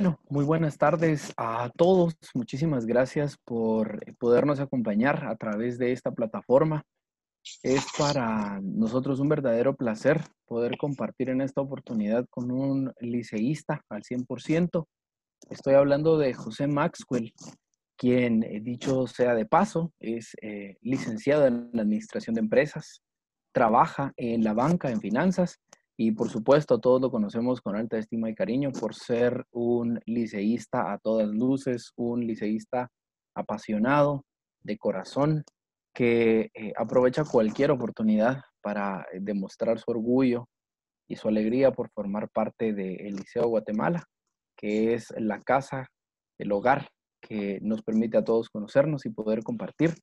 Bueno, muy buenas tardes a todos. Muchísimas gracias por podernos acompañar a través de esta plataforma. Es para nosotros un verdadero placer poder compartir en esta oportunidad con un liceísta al 100%. Estoy hablando de José Maxwell, quien, eh, dicho sea de paso, es eh, licenciado en Administración de Empresas, trabaja en la banca, en finanzas y por supuesto, todos lo conocemos con alta estima y cariño por ser un liceísta a todas luces, un liceísta apasionado, de corazón, que eh, aprovecha cualquier oportunidad para eh, demostrar su orgullo y su alegría por formar parte del Liceo Guatemala, que es la casa, el hogar que nos permite a todos conocernos y poder compartir.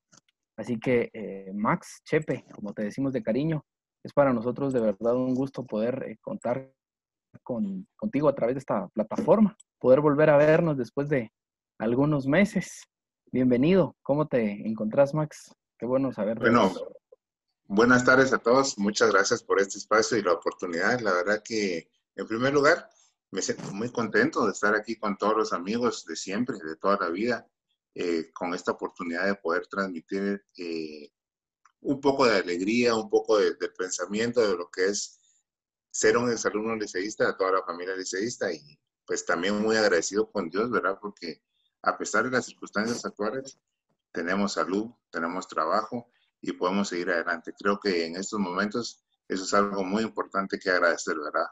Así que, eh, Max Chepe, como te decimos de cariño, es para nosotros de verdad un gusto poder eh, contar con, contigo a través de esta plataforma, poder volver a vernos después de algunos meses. Bienvenido, ¿cómo te encontrás, Max? Qué bueno saber. Bueno, buenas tardes a todos, muchas gracias por este espacio y la oportunidad. La verdad que, en primer lugar, me siento muy contento de estar aquí con todos los amigos de siempre, de toda la vida, eh, con esta oportunidad de poder transmitir eh, un poco de alegría, un poco de, pensamiento de lo que es ser un exalumno liceísta, de toda la familia liceísta y pues también muy agradecido con Dios, ¿verdad? Porque a pesar de las circunstancias actuales, tenemos salud, tenemos trabajo y podemos seguir adelante. Creo que en estos momentos eso es algo muy importante que agradecer, ¿verdad?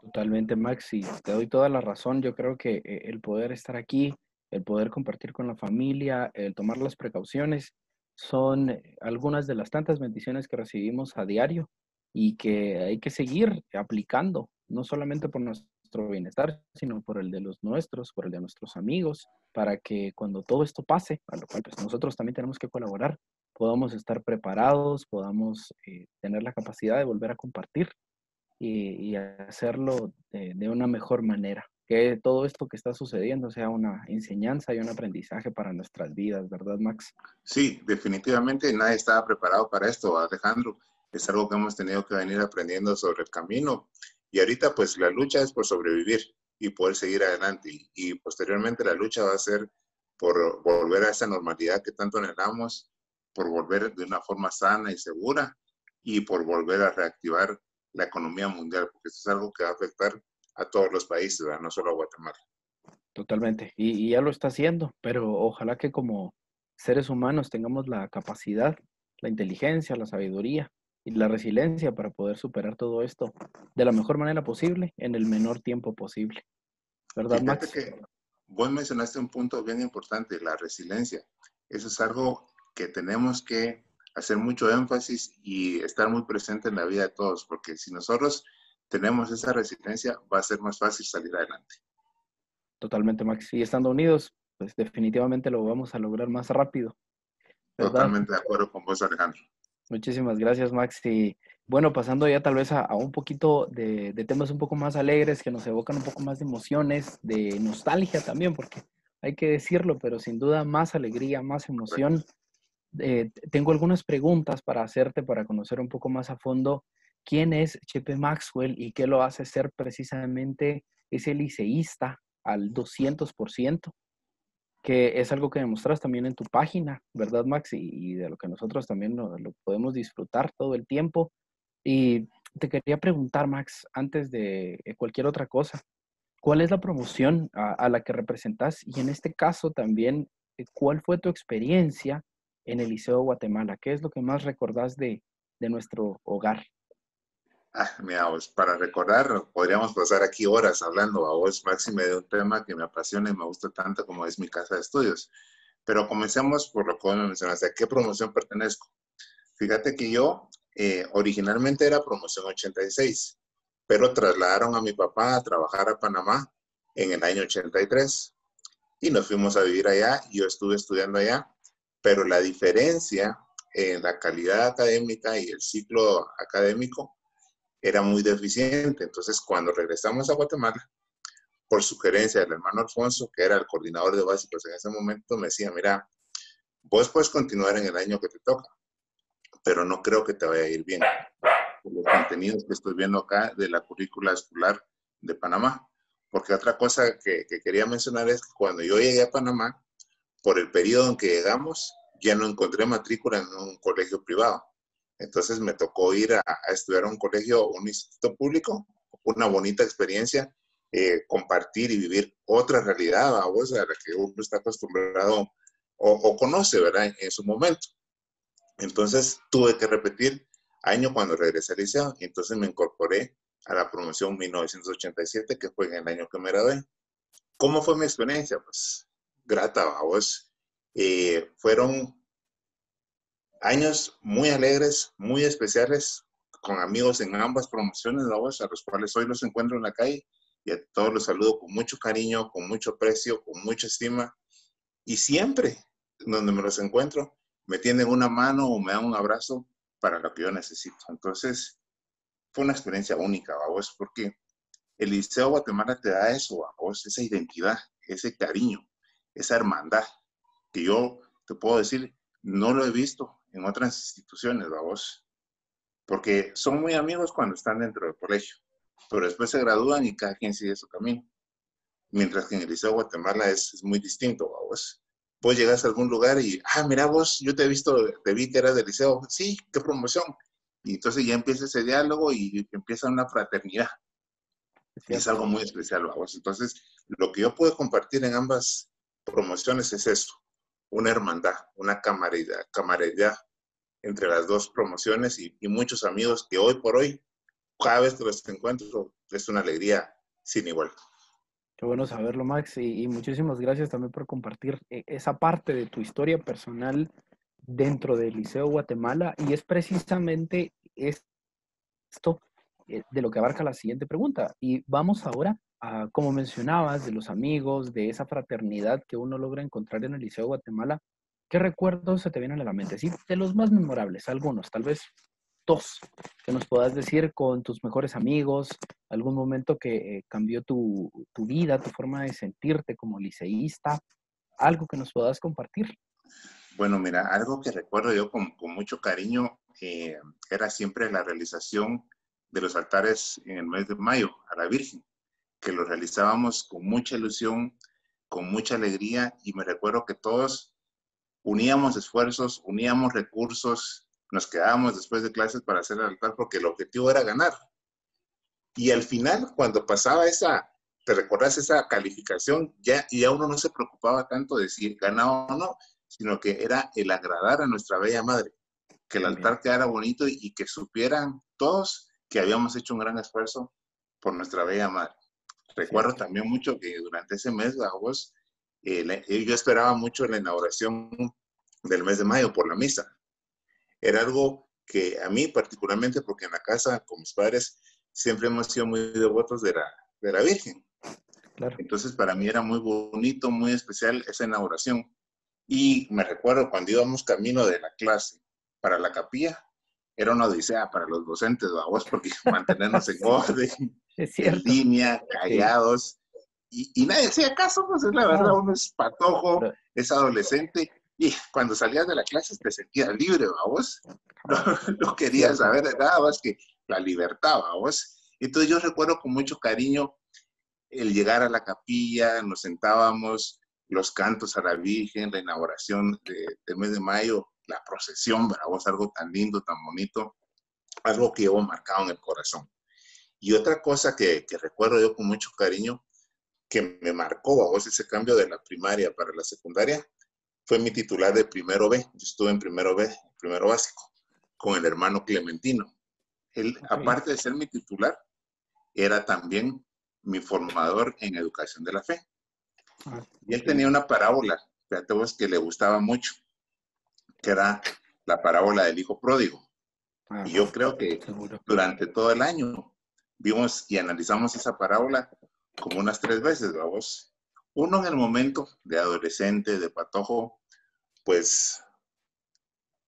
Totalmente, Max, te doy toda la razón. Yo creo que eh, el poder estar aquí, el poder compartir con la familia, el tomar las precauciones, son eh, algunas de las tantas bendiciones que recibimos a diario y que hay que seguir aplicando, no solamente por nuestro bienestar, sino por el de los nuestros, por el de nuestros amigos, para que cuando todo esto pase, a lo cual pues, nosotros también tenemos que colaborar, podamos estar preparados, podamos eh, tener la capacidad de volver a compartir y, hacerlo de una mejor manera que todo esto que está sucediendo sea una enseñanza y un aprendizaje para nuestras vidas, ¿verdad, Max? Sí, definitivamente nadie estaba preparado para esto, Alejandro. Es algo que hemos tenido que venir aprendiendo sobre el camino. Y ahorita pues la lucha es por sobrevivir y poder seguir adelante. Y, posteriormente la lucha va a ser por volver a esa normalidad que tanto anhelamos, por volver de una forma sana y segura y por volver a reactivar la economía mundial, porque esto es algo que va a afectar a todos los países, no solo a Guatemala. Totalmente, y, ya lo está haciendo, pero ojalá que como seres humanos tengamos la capacidad, la inteligencia, la sabiduría y la resiliencia para poder superar todo esto de la mejor manera posible en el menor tiempo posible. ¿Verdad, Max? Que vos mencionaste un punto bien importante, la resiliencia. Eso es algo que tenemos que hacer mucho énfasis y estar muy presente en la vida de todos, porque si nosotros tenemos esa resiliencia, va a ser más fácil salir adelante. Totalmente, Max. Y estando unidos, pues definitivamente lo vamos a lograr más rápido. Totalmente de acuerdo con vos, Alejandro. Muchísimas gracias, Max. Y bueno, pasando ya tal vez a, un poquito de, temas un poco más alegres, que nos evocan un poco más de emociones, de nostalgia también, porque hay que decirlo, pero sin duda más alegría, más emoción. Eh, tengo algunas preguntas para hacerte, para conocer un poco más a fondo quién es Chepe Maxwell y qué lo hace ser precisamente ese liceísta al 200%, que es algo que demostras también en tu página, ¿verdad, Max? Y, de lo que nosotros también lo, podemos disfrutar todo el tiempo. Y te quería preguntar, Max, antes de cualquier otra cosa, ¿cuál es la promoción a, la que representas? Y en este caso también, eh, ¿cuál fue tu experiencia en el Liceo de Guatemala? ¿Qué es lo que más recordás de, de nuestro hogar? Ah, mira, pues para recordar, podríamos pasar aquí horas hablando a vos, Máxime, de un tema que me apasiona y me gusta tanto como es mi casa de estudios. Pero comencemos por lo que me mencionaste. ¿A qué promoción pertenezco? Fíjate que yo eh, originalmente era promoción 86, pero trasladaron a mi papá a trabajar a Panamá en el año 83 y nos fuimos a vivir allá. Yo estuve estudiando allá, pero la diferencia en la calidad académica y el ciclo académico era muy deficiente. Entonces, cuando regresamos a Guatemala, por sugerencia del hermano Alfonso, que era el coordinador de básicos en ese momento, me decía, mira, vos puedes continuar en el año que te toca, pero no creo que te vaya a ir bien. Los contenidos que estoy viendo acá de la currícula escolar de Panamá. porque otra cosa que, que, quería mencionar es que cuando yo llegué a Panamá, por el periodo en que llegamos, ya no encontré matrícula en un colegio privado. Entonces me tocó ir a, estudiar a un colegio, un instituto público, una bonita experiencia, eh, compartir y vivir otra realidad, a vos, a la que uno está acostumbrado o, conoce, ¿verdad? En, su momento. Entonces tuve que repetir año cuando regresé al liceo, y entonces me incorporé a la promoción 1987, que fue en el año que me gradué. ¿Cómo fue mi experiencia? Pues grata, a vos. Eh, fueron años muy alegres, muy especiales, con amigos en ambas promociones, a los cuales hoy los encuentro en la calle y a todos los saludo con mucho cariño, con mucho aprecio, con mucha estima. Y siempre, donde me los encuentro, me tienden una mano o me dan un abrazo para lo que yo necesito. Entonces, fue una experiencia única, vos, porque el Liceo Guatemala te da eso, vos, esa identidad, ese cariño, esa hermandad, que yo te puedo decir, no lo he visto en otras instituciones, vamos, porque son muy amigos cuando están dentro del colegio, pero después se gradúan y cada quien sigue su camino. Mientras que en el Liceo Guatemala es, muy distinto, vos. Vos llegas a algún lugar y, ah, mira vos, yo te he visto, te vi que eras del liceo, sí, qué promoción. Y entonces ya empieza ese diálogo y empieza una fraternidad. Es algo muy especial, vamos. Entonces, lo que yo puedo compartir en ambas promociones es eso, una hermandad, una camaradería, camaradería entre las dos promociones y, muchos amigos que hoy por hoy, cada vez que los encuentro, es una alegría sin igual. Qué bueno saberlo, Max, y, muchísimas gracias también por compartir eh, esa parte de tu historia personal dentro del Liceo Guatemala, y es precisamente esto eh, de lo que abarca la siguiente pregunta. Y vamos ahora a, como mencionabas, de los amigos, de esa fraternidad que uno logra encontrar en el Liceo Guatemala. ¿Qué recuerdos se te vienen a la mente? Sí, de los más memorables, algunos, tal vez dos, que nos puedas decir con tus mejores amigos, algún momento que eh, cambió tu, vida, tu forma de sentirte como liceísta, algo que nos puedas compartir. Bueno, mira, algo que recuerdo yo con, mucho cariño eh, era siempre la realización de los altares en el mes de mayo a la Virgen, que lo realizábamos con mucha ilusión, con mucha alegría y me recuerdo que todos uníamos esfuerzos, uníamos recursos, nos quedábamos después de clases para hacer el altar porque el objetivo era ganar. Y al final, cuando pasaba esa, te recuerdas esa calificación, ya, ya uno no se preocupaba tanto de si ganaba o no, sino que era el agradar a nuestra bella madre, que el altar quedara bonito y, que supieran todos que habíamos hecho un gran esfuerzo por nuestra bella madre. Recuerdo también mucho que durante ese mes agosto eh, eh, yo esperaba mucho la inauguración del mes de mayo por la misa. Era algo que a mí particularmente, porque en la casa con mis padres siempre hemos sido muy devotos de la, de la Virgen. Entonces para mí era muy bonito, muy especial esa inauguración. Y me recuerdo cuando íbamos camino de la clase para la capilla, era una odisea para los docentes, vamos, porque mantenernos en orden, en línea, callados y, nadie hacía caso, pues es la verdad, uno es patojo, es adolescente, y cuando salías de la clase te sentías libre, vos. No, querías saber nada más que la libertad, vos. Entonces yo recuerdo con mucho cariño el llegar a la capilla, nos sentábamos, los cantos a la Virgen, la inauguración del mes de mayo, la procesión, vos, algo tan lindo, tan bonito, algo que llevo marcado en el corazón. Y otra cosa que, que recuerdo yo con mucho cariño que me marcó a vos ese cambio de la primaria para la secundaria fue mi titular de primero B. Yo estuve en primero B, primero básico, con el hermano Clementino. Él, aparte de ser mi titular, era también mi formador en educación de la fe. Ah, y él tenía una parábola, fíjate vos, que le gustaba mucho, que era la parábola del hijo pródigo. y yo creo que durante todo el año vimos y analizamos esa parábola como unas tres veces, vamos. Uno en el momento de adolescente, de patojo, pues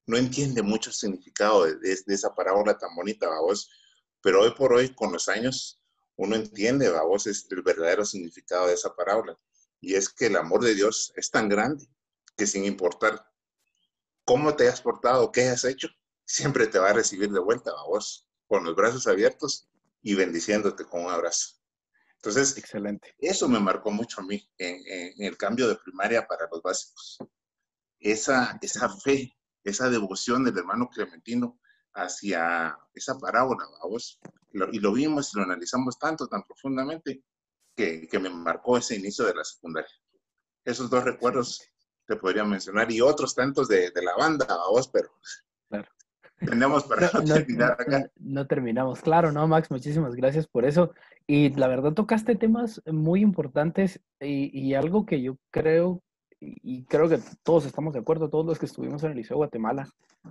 no entiende mucho el significado de, esa parábola tan bonita, vamos. Pero hoy por hoy, con los años, uno entiende, vamos, es el verdadero significado de esa parábola. Y es que el amor de Dios es tan grande que sin importar cómo te has portado, qué has hecho, siempre te va a recibir de vuelta, vamos, con los brazos abiertos y bendiciéndote con un abrazo. Entonces, Excelente. eso me marcó mucho a mí en, el cambio de primaria para los básicos. Esa, esa fe, esa devoción del hermano Clementino hacia esa parábola, vos, y lo vimos y lo analizamos tanto, tan profundamente, que, que, me marcó ese inicio de la secundaria. Esos dos recuerdos te podría mencionar y otros tantos de, de la banda, vos, pero. Tenemos para no, terminar acá. No, terminamos, claro, no, Max, muchísimas gracias por eso. Y la verdad tocaste temas muy importantes y, y algo que yo creo y creo que todos estamos de acuerdo, todos los que estuvimos en el Liceo de Guatemala,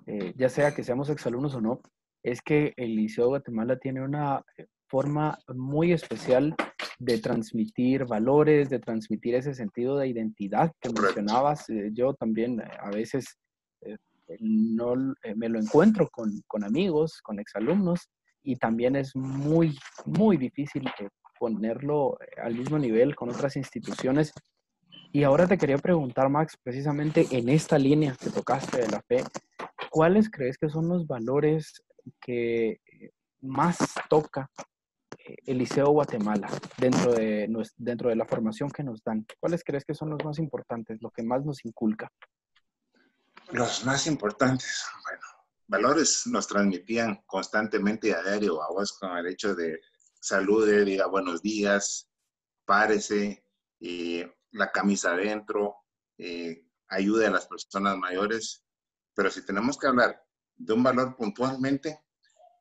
eh, ya sea que seamos exalumnos o no, es que el Liceo de Guatemala tiene una forma muy especial de transmitir valores, de transmitir ese sentido de identidad que mencionabas. Eh, yo también eh, a veces no me lo encuentro con, con, amigos, con exalumnos, y también es muy, muy difícil ponerlo al mismo nivel con otras instituciones y ahora te quería preguntar, Max, precisamente en esta línea que tocaste de la fe, ¿cuáles crees que son los valores que más toca eh, el Liceo Guatemala dentro de, dentro de la formación que nos dan? ¿Cuáles crees que son los más importantes, lo que más nos inculca? Los más importantes, bueno, valores nos transmitían constantemente a diario a vos con el hecho de salude, diga buenos días, párese, la camisa adentro, eh, ayude a las personas mayores, pero si tenemos que hablar de un valor puntualmente,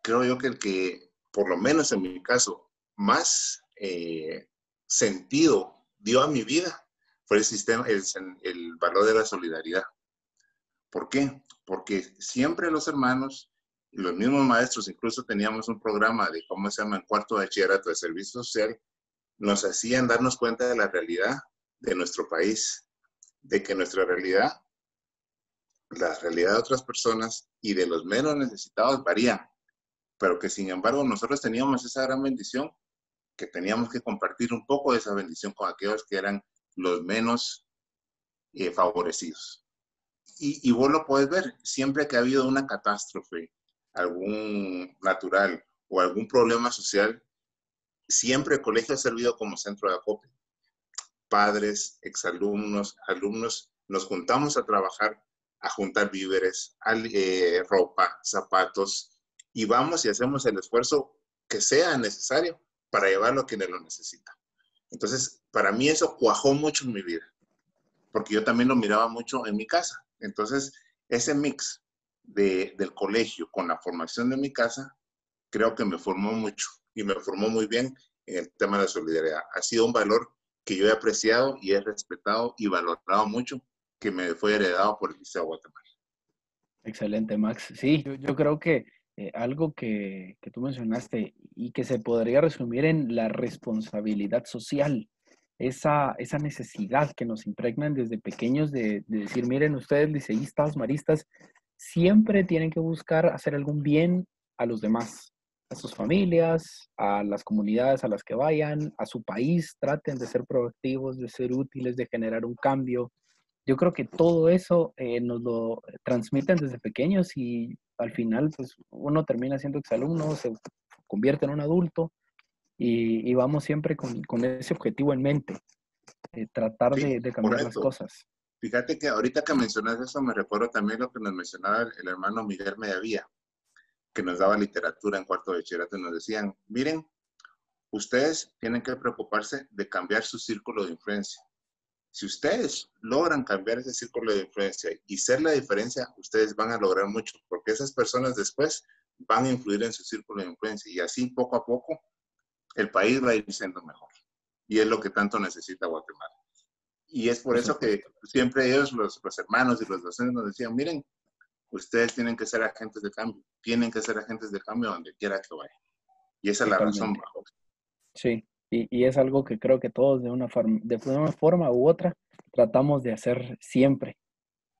creo yo que el que, por lo menos en mi caso, más eh, sentido dio a mi vida fue el sistema, el, el valor de la solidaridad. ¿Por qué? Porque siempre los hermanos los mismos maestros, incluso teníamos un programa de, ¿cómo se llama?, en cuarto de bachillerato de servicio social, nos hacían darnos cuenta de la realidad de nuestro país, de que nuestra realidad, la realidad de otras personas y de los menos necesitados varían, pero que sin embargo nosotros teníamos esa gran bendición, que teníamos que compartir un poco de esa bendición con aquellos que eran los menos eh, favorecidos. Y, y vos lo puedes ver, siempre que ha habido una catástrofe, algún natural o algún problema social, siempre el colegio ha servido como centro de acopio padres, exalumnos, alumnos, nos juntamos a trabajar, a juntar víveres, eh, ropa, zapatos, y vamos y hacemos el esfuerzo que sea necesario para llevarlo a quienes lo necesita. Entonces, para mí eso cuajó mucho en mi vida, porque yo también lo miraba mucho en mi casa. Entonces, ese mix del colegio con la formación de mi casa, creo que me formó mucho y me formó muy bien en el tema de la solidaridad. Ha sido un valor que yo he apreciado y he respetado y valorado mucho, que me fue heredado por el Liceo Guatemala. Excelente, Max. Sí, yo, creo que eh, algo que, que, tú mencionaste y que se podría resumir en la responsabilidad social, esa, esa necesidad que nos impregnan desde pequeños de, de decir, miren ustedes, liceístas, maristas, siempre tienen que buscar hacer algún bien a los demás, a sus familias, a las comunidades a las que vayan, a su país, traten de ser proactivos, de ser útiles, de generar un cambio. Yo creo que todo eso eh, nos lo transmiten desde pequeños y al final pues uno termina siendo exalumno, se convierte en un adulto y, vamos siempre con, con, ese objetivo en mente, eh, tratar de, de, cambiar las cosas. Fíjate que ahorita que mencionas eso me recuerdo también lo que nos mencionaba el, el hermano Miguel Medavía que nos daba literatura en cuarto de bachillerato nos decían, miren, ustedes tienen que preocuparse de cambiar su círculo de influencia. Si ustedes logran cambiar ese círculo de influencia y ser la diferencia, ustedes van a lograr mucho, porque esas personas después van a influir en su círculo de influencia y así poco a poco el país va a ir siendo mejor. Y es lo que tanto necesita Guatemala. Y es por eso que siempre ellos, los, los hermanos y los docentes nos decían, miren, ustedes tienen que ser agentes de cambio, tienen que ser agentes de cambio donde quiera que vayan. Y esa es la razón. Sí, y, y, es algo que creo que todos de una, forma, de una forma u otra tratamos de hacer siempre.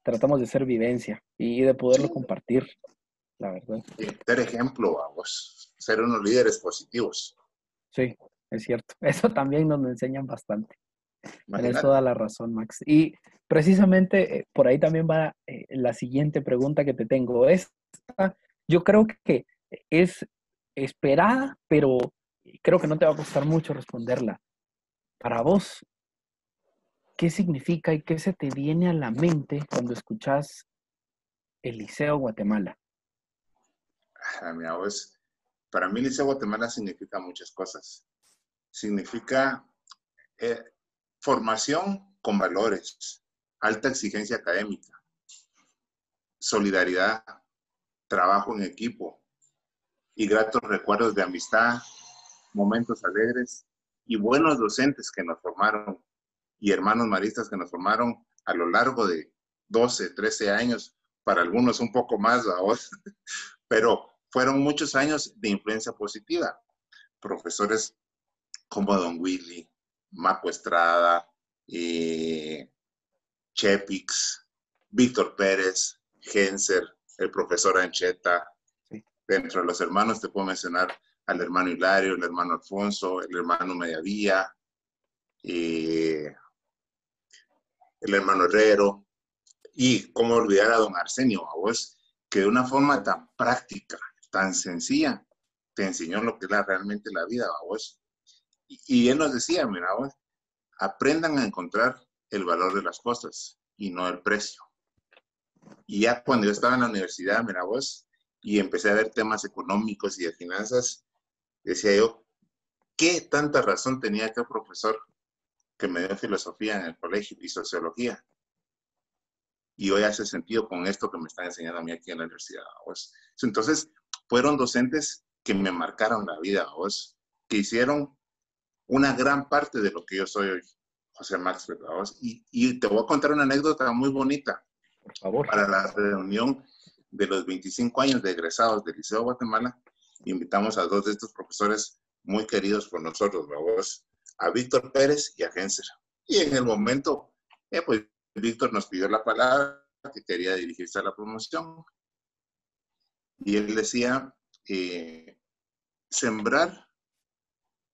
Tratamos de ser vivencia y de poderlo compartir, la verdad. ser ejemplo, vamos, ser unos líderes positivos. Sí, es cierto. Eso también nos lo enseñan bastante. Tienes toda la razón, Max. Y precisamente eh, por ahí también va eh, la siguiente pregunta que te tengo. Esta, yo creo que es esperada, pero creo que no te va a costar mucho responderla. Para vos, ¿qué significa y qué se te viene a la mente cuando escuchas el Liceo Guatemala? Ah, para mí Liceo Guatemala significa muchas cosas. Significa eh, formación con valores, alta exigencia académica, solidaridad, trabajo en equipo y gratos recuerdos de amistad, momentos alegres y buenos docentes que nos formaron y hermanos maristas que nos formaron a lo largo de 12, 13 años, para algunos un poco más, vos, pero fueron muchos años de influencia positiva. Profesores como Don Willy, Marco Estrada, eh, Chepix, Víctor Pérez, Genser, el profesor Ancheta. Dentro de los hermanos te puedo mencionar al hermano Hilario, el hermano Alfonso, el hermano Mediavía, eh, el hermano Herrero, y cómo olvidar a don Arsenio, a vos, que de una forma tan práctica, tan sencilla, te enseñó lo que es realmente la vida, vos. Y, y, él nos decía, mira vos, aprendan a encontrar el valor de las cosas y no el precio. Y ya cuando yo estaba en la universidad, mira vos, y empecé a ver temas económicos y de finanzas, decía yo, ¿qué tanta razón tenía aquel profesor que me dio filosofía en el colegio y sociología? Y hoy hace sentido con esto que me están enseñando a mí aquí en la universidad. Entonces, fueron docentes que me marcaron la vida, ¿vos? que hicieron una gran parte de lo que yo soy hoy, José Max, ¿vos? Y, y te voy a contar una anécdota muy bonita. Por favor. Para la reunión de los 25 años de egresados del Liceo de Guatemala, invitamos a dos de estos profesores muy queridos por nosotros, vos, a Víctor Pérez y a Genser. Y en el momento, eh, pues Víctor nos pidió la palabra, que quería dirigirse a la promoción. Y él decía, eh, sembrar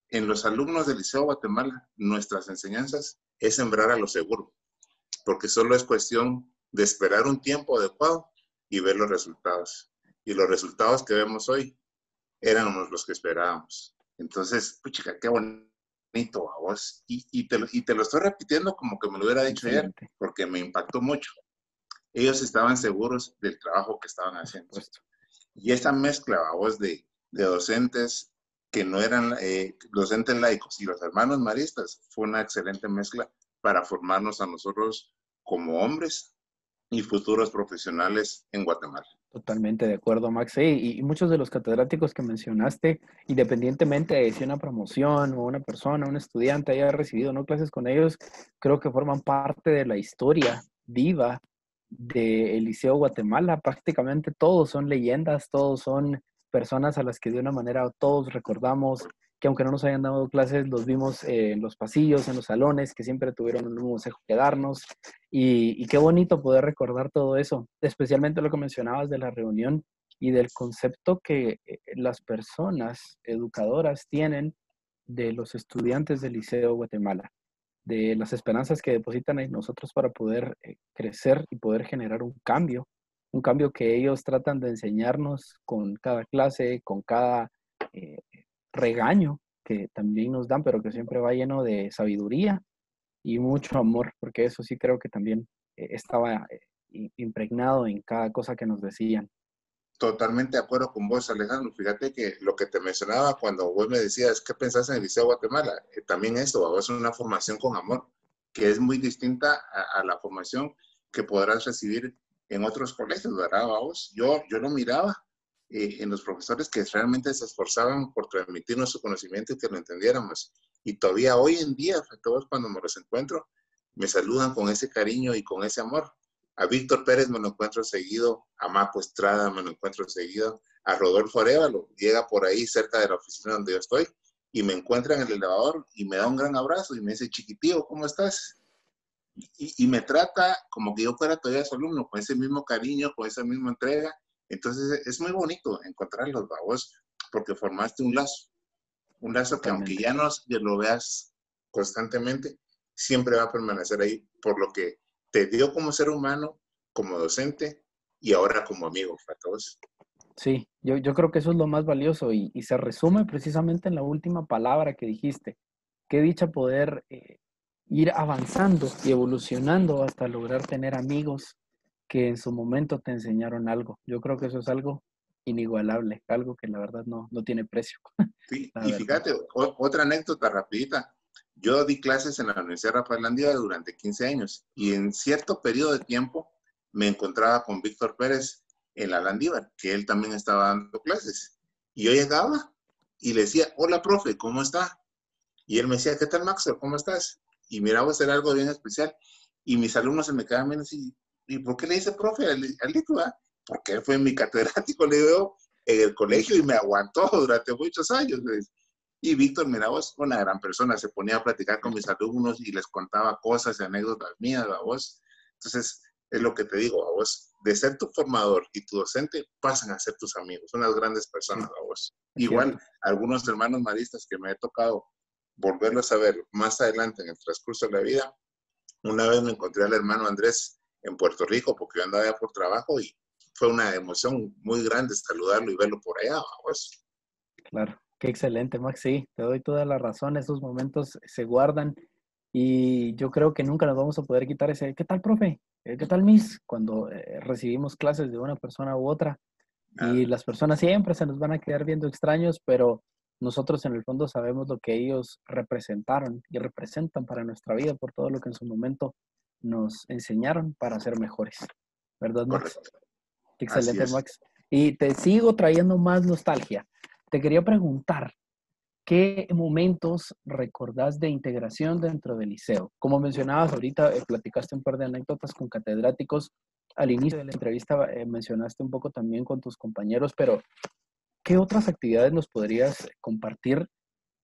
en los alumnos del Liceo Guatemala nuestras enseñanzas es sembrar a lo seguro, porque solo es cuestión de esperar un tiempo adecuado y ver los resultados. Y los resultados que vemos hoy eran los que esperábamos. Entonces, puchica, qué bonito a vos. Y, y, te, y, te, lo estoy repitiendo como que me lo hubiera dicho ayer, porque me impactó mucho. Ellos estaban seguros del trabajo que estaban haciendo. Y esa mezcla, a vos, de, de docentes que no eran eh, docentes laicos y los hermanos maristas, fue una excelente mezcla para formarnos a nosotros como hombres y futuros profesionales en Guatemala. Totalmente de acuerdo, Max. y, muchos de los catedráticos que mencionaste, independientemente de si una promoción o una persona, un estudiante haya recibido no clases con ellos, creo que forman parte de la historia viva del Liceo Guatemala. Prácticamente todos son leyendas, todos son personas a las que de una manera todos recordamos, que aunque no nos hayan dado clases, los vimos eh, en los pasillos, en los salones, que siempre tuvieron un consejo que darnos. Y, qué bonito poder recordar todo eso, especialmente lo que mencionabas de la reunión y del concepto que eh, las personas educadoras tienen de los estudiantes del Liceo Guatemala, de las esperanzas que depositan en nosotros para poder eh, crecer y poder generar un cambio, un cambio que ellos tratan de enseñarnos con cada clase, con cada regaño que también nos dan, pero que siempre va lleno de sabiduría y mucho amor, porque eso sí creo que también eh, estaba eh, impregnado en cada cosa que nos decían. Totalmente de acuerdo con vos, Alejandro. Fíjate que lo que te mencionaba cuando vos me decías, ¿qué pensás en el Liceo Guatemala? Eh, también esto, es una formación con amor, que es muy distinta a, la formación que podrás recibir en otros colegios, ¿verdad? Vos? Yo, yo lo miraba eh, en los profesores que realmente se esforzaban por transmitirnos su conocimiento y que lo entendiéramos. Y todavía hoy en día, todos cuando me los encuentro, me saludan con ese cariño y con ese amor. A Víctor Pérez me lo encuentro seguido, a Mapo Estrada me lo encuentro seguido, a Rodolfo Arevalo, llega por ahí cerca de la oficina donde yo estoy y me encuentra en el elevador y me da un gran abrazo y me dice, chiquitío, ¿cómo estás? Y, y me trata como que yo fuera todavía su alumno, con ese mismo cariño, con esa misma entrega entonces es muy bonito encontrar los babos porque formaste un lazo, un lazo que aunque ya no lo veas constantemente, siempre va a permanecer ahí por lo que te dio como ser humano, como docente y ahora como amigo para todos. Sí, yo, yo creo que eso es lo más valioso y, se resume precisamente en la última palabra que dijiste. Qué dicha poder eh, ir avanzando y evolucionando hasta lograr tener amigos que en su momento te enseñaron algo. Yo creo que eso es algo inigualable, algo que la verdad no, no tiene precio. Sí, y fíjate, otra anécdota rapidita. Yo di clases en la Universidad Rafael Landívar durante 15 años y en cierto periodo de tiempo me encontraba con Víctor Pérez en la Landívar, que él también estaba dando clases. Y yo llegaba y le decía, hola, profe, ¿cómo está? Y él me decía, ¿qué tal, Maxwell? ¿Cómo estás? Y miraba hacer algo bien especial. Y mis alumnos se me quedaban viendo así, ¿y por qué le dice profe al, al porque él fue mi catedrático, le digo, en el colegio y me aguantó durante muchos años. Y Víctor, mira vos, una gran persona, se ponía a platicar con mis alumnos y les contaba cosas y anécdotas mías a vos. Entonces, es lo que te digo a vos, de ser tu formador y tu docente, pasan a ser tus amigos, unas grandes personas a vos. Igual, algunos hermanos maristas que me he tocado volverlos a ver más adelante en el transcurso de la vida. Una vez me encontré al hermano Andrés en Puerto Rico porque yo andaba allá por trabajo y fue una emoción muy grande saludarlo y verlo por allá. Pues. Claro, qué excelente, Max. Sí, te doy toda la razón. Esos momentos se guardan y yo creo que nunca nos vamos a poder quitar ese, ¿qué tal, profe? Eh, ¿Qué tal, Miss? Cuando eh, recibimos clases de una persona u otra. Y las personas siempre se nos van a quedar viendo extraños, pero nosotros en el fondo sabemos lo que ellos representaron y representan para nuestra vida por todo lo que en su momento nos enseñaron para ser mejores. ¿Verdad, Max? Excelente, Max. Y te sigo trayendo más nostalgia. Te quería preguntar, ¿qué momentos recordás de integración dentro del liceo? Como mencionabas ahorita, eh, platicaste un par de anécdotas con catedráticos. Al inicio de la entrevista eh, mencionaste un poco también con tus compañeros, pero ¿qué otras actividades nos podrías compartir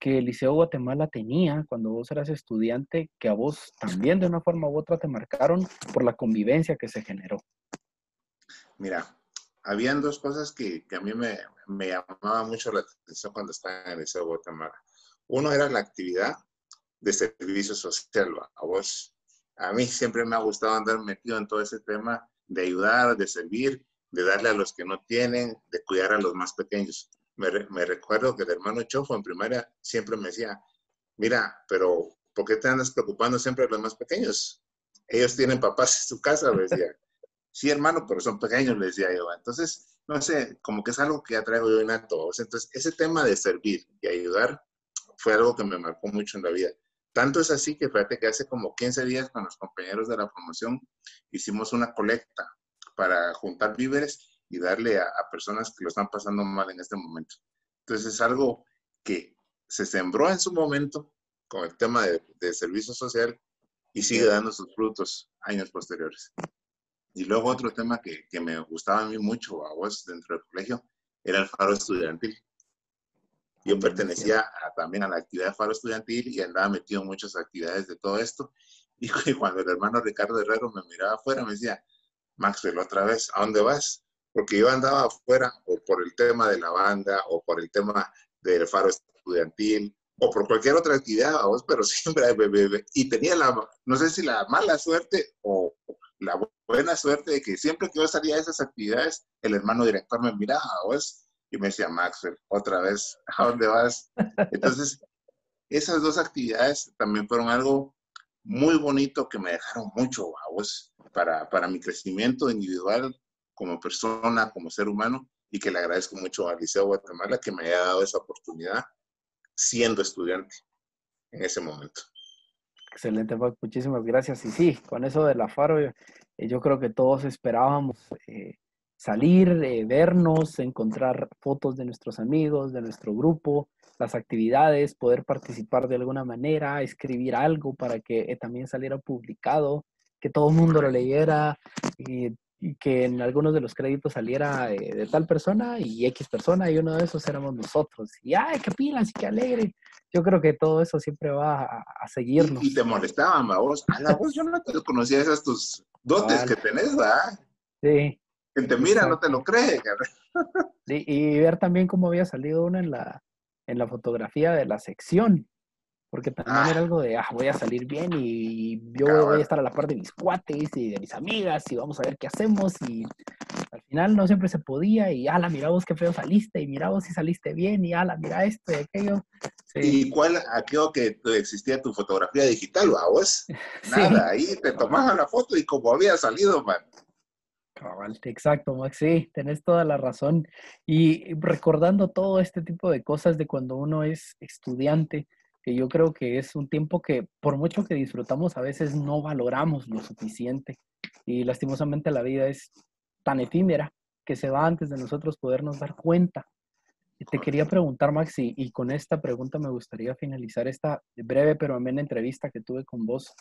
que el Liceo Guatemala tenía cuando vos eras estudiante, que a vos también de una forma u otra te marcaron por la convivencia que se generó? Mira, habían dos cosas que, a mí me, me llamaban mucho la atención cuando estaba en el Liceo Guatemala. Uno era la actividad de servicio social. A vos, a mí siempre me ha gustado andar metido en todo ese tema de ayudar, de servir, de darle a los que no tienen, de cuidar a los más pequeños. Me recuerdo que el hermano Chofo en primaria siempre me decía, mira, pero ¿por qué te andas preocupando siempre de los más pequeños? Ellos tienen papás en su casa, me decía sí, hermano, pero son pequeños, les decía yo. Entonces, no sé, como que es algo que ya traigo yo en todos. Entonces, ese tema de servir y ayudar fue algo que me marcó mucho en la vida. Tanto es así que fíjate que hace como 15 días con los compañeros de la promoción hicimos una colecta para juntar víveres y darle a, personas que lo están pasando mal en este momento. Entonces es algo que se sembró en su momento con el tema de servicio social y sigue dando sus frutos años posteriores. Y luego otro tema que, que, me gustaba a mí mucho, a vos, dentro del colegio, era el faro estudiantil. Yo pertenecía también a la actividad de faro estudiantil y andaba metido en muchas actividades de todo esto. Y, cuando el hermano Ricardo Herrero me miraba afuera, me decía, Maxwell, otra vez, ¿a dónde vas? Porque yo andaba afuera o por el tema de la banda o por el tema del faro estudiantil o por cualquier otra actividad, vos, pero siempre, y tenía la, no sé si la mala suerte o la buena suerte de que siempre que yo salía de esas actividades, el hermano director me miraba, vos, y me decía, Maxwell, otra vez, ¿a dónde vas? Entonces, esas dos actividades también fueron algo muy bonito que me dejaron mucho, vos, para, para mi crecimiento individual como persona, como ser humano, y que le agradezco mucho al Liceo Guatemala que me haya dado esa oportunidad siendo estudiante en ese momento. Excelente, Muchísimas gracias. Y sí, con eso de la Faro, eh, yo creo que todos esperábamos eh, salir, eh, vernos, encontrar fotos de nuestros amigos, de nuestro grupo, las actividades, poder participar de alguna manera, escribir algo para que también saliera publicado, que todo el mundo lo leyera que en algunos de los créditos saliera de tal persona y X persona y uno de esos éramos nosotros. Y ¡ay, qué pilas y qué alegre! yo creo que todo eso siempre va a, seguirnos. Y, te molestaban, vos. A la voz yo no te conocía esas tus dotes que tenés, ¿verdad? Sí. Quien te mira no te lo cree, Sí, y ver también cómo había salido uno en la, en la fotografía de la sección. Porque también ah. era algo de, ah, voy a salir bien y yo voy a estar a la par de mis cuates y de mis amigas y vamos a ver qué hacemos. Y al final no siempre se podía y, ala, mira vos qué feo saliste y mira vos si saliste bien y, ala, mira esto y aquello. ¿Y cuál, aquello que existía tu fotografía digital, vos? Nada, ahí te tomaban la foto y como había salido, man. exacto, Max, sí, tenés toda la razón. Y recordando todo este tipo de cosas de cuando uno es estudiante, que yo creo que es un tiempo que por mucho que disfrutamos, a veces no valoramos lo suficiente. Y lastimosamente la vida es tan efímera que se va antes de nosotros podernos dar cuenta. Te quería preguntar, Maxi, y con esta pregunta me gustaría finalizar esta breve pero amena entrevista que tuve con vos.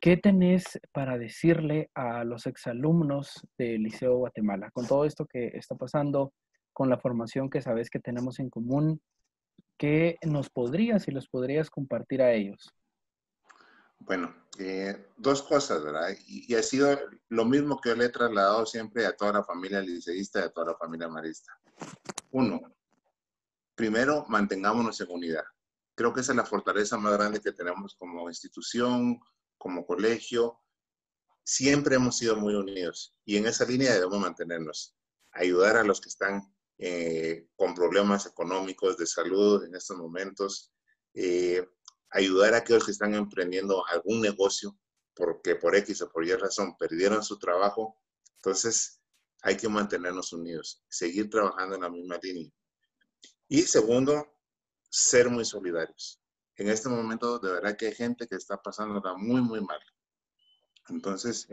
¿Qué tenés para decirle a los exalumnos del Liceo Guatemala con todo esto que está pasando, con la formación que sabes que tenemos en común? ¿Qué nos podrías y los podrías compartir a ellos? Bueno, eh, dos cosas, ¿verdad? Y, ha sido lo mismo que le he trasladado siempre a toda la familia liceísta y a toda la familia marista. Uno, primero, mantengámonos en unidad. Creo que esa es la fortaleza más grande que tenemos como institución, como colegio. Siempre hemos sido muy unidos y en esa línea debemos mantenernos. Ayudar a los que están eh, con problemas económicos, de salud en estos momentos. Eh, ayudar a aquellos que están emprendiendo algún negocio porque por X o por Y razón perdieron su trabajo. Entonces, hay que mantenernos unidos, seguir trabajando en la misma línea. Y segundo, ser muy solidarios. En este momento, de verdad que hay gente que está pasándola muy, muy mal. Entonces,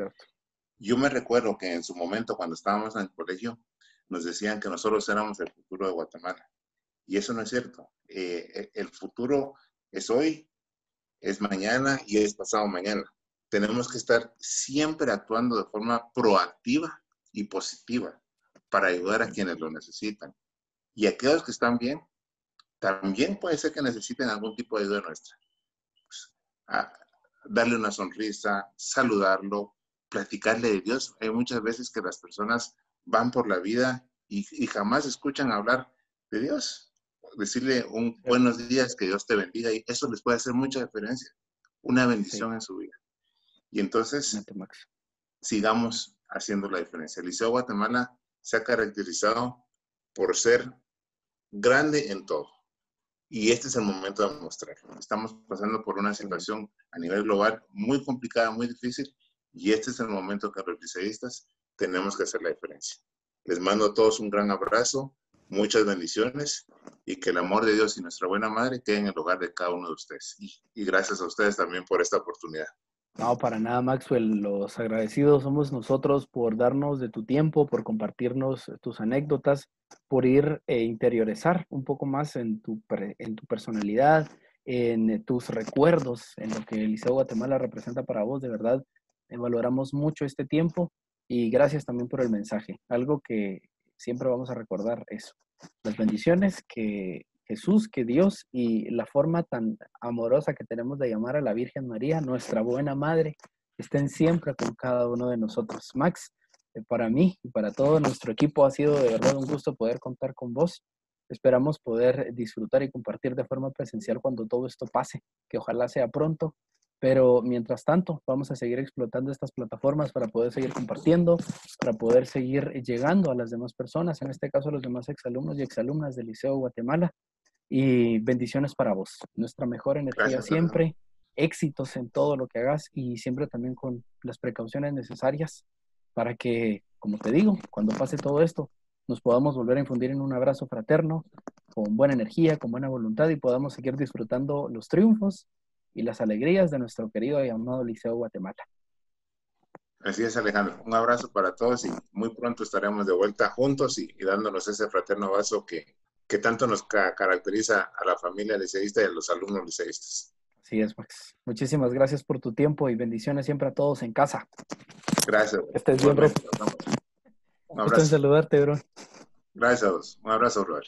yo me recuerdo que en su momento, cuando estábamos en el colegio, nos decían que nosotros éramos el futuro de Guatemala. Y eso no es cierto. Eh, el futuro es hoy es mañana y es pasado mañana. Tenemos que estar siempre actuando de forma proactiva y positiva para ayudar a quienes lo necesitan. Y aquellos que están bien, también puede ser que necesiten algún tipo de ayuda nuestra. Pues, darle una sonrisa, saludarlo, platicarle de Dios. Hay muchas veces que las personas van por la vida y, y jamás escuchan hablar de Dios decirle un buenos días, que Dios te bendiga, y eso les puede hacer mucha diferencia, una bendición en su vida. Y entonces, sigamos haciendo la diferencia. El Liceo Guatemala se ha caracterizado por ser grande en todo. Y este es el momento de mostrarlo. Estamos pasando por una situación a nivel global muy complicada, muy difícil, y este es el momento que los liceístas tenemos que hacer la diferencia. Les mando a todos un gran abrazo muchas bendiciones y que el amor de Dios y nuestra buena madre quede en el hogar de cada uno de ustedes. Y, gracias a ustedes también por esta oportunidad. No, para nada, Maxwell. Los agradecidos somos nosotros por darnos de tu tiempo, por compartirnos tus anécdotas, por ir e interiorizar un poco más en tu, en tu personalidad, en tus recuerdos, en lo que el Liceo Guatemala representa para vos. De verdad, valoramos mucho este tiempo y gracias también por el mensaje. Algo que, siempre vamos a recordar eso. Las bendiciones que Jesús, que Dios y la forma tan amorosa que tenemos de llamar a la Virgen María, nuestra buena madre, estén siempre con cada uno de nosotros. Max, eh, para mí y para todo nuestro equipo ha sido de verdad un gusto poder contar con vos. Esperamos poder disfrutar y compartir de forma presencial cuando todo esto pase, que ojalá sea pronto pero mientras tanto, vamos a seguir explotando estas plataformas para poder seguir compartiendo, para poder seguir llegando a las demás personas, en este caso a los demás exalumnos y exalumnas del Liceo Guatemala. Y bendiciones para vos. Nuestra mejor energía siempre, éxitos en todo lo que hagas y siempre también con las precauciones necesarias para que, como te digo, cuando pase todo esto, nos podamos volver a infundir en un abrazo fraterno, con buena energía, con buena voluntad y podamos seguir disfrutando los triunfos y las alegrías de nuestro querido y amado Liceo Guatemala. Así es, Alejandro. Un abrazo para todos y muy pronto estaremos de vuelta juntos y, dándonos ese fraterno abrazo que, que tanto nos caracteriza a la familia liceísta y a los alumnos liceístas. Así es, Max. Muchísimas gracias por tu tiempo y bendiciones siempre a todos en casa. Gracias. Estés bien, bro. Un abrazo. en saludarte, bro. Gracias a todos. Un abrazo, brother.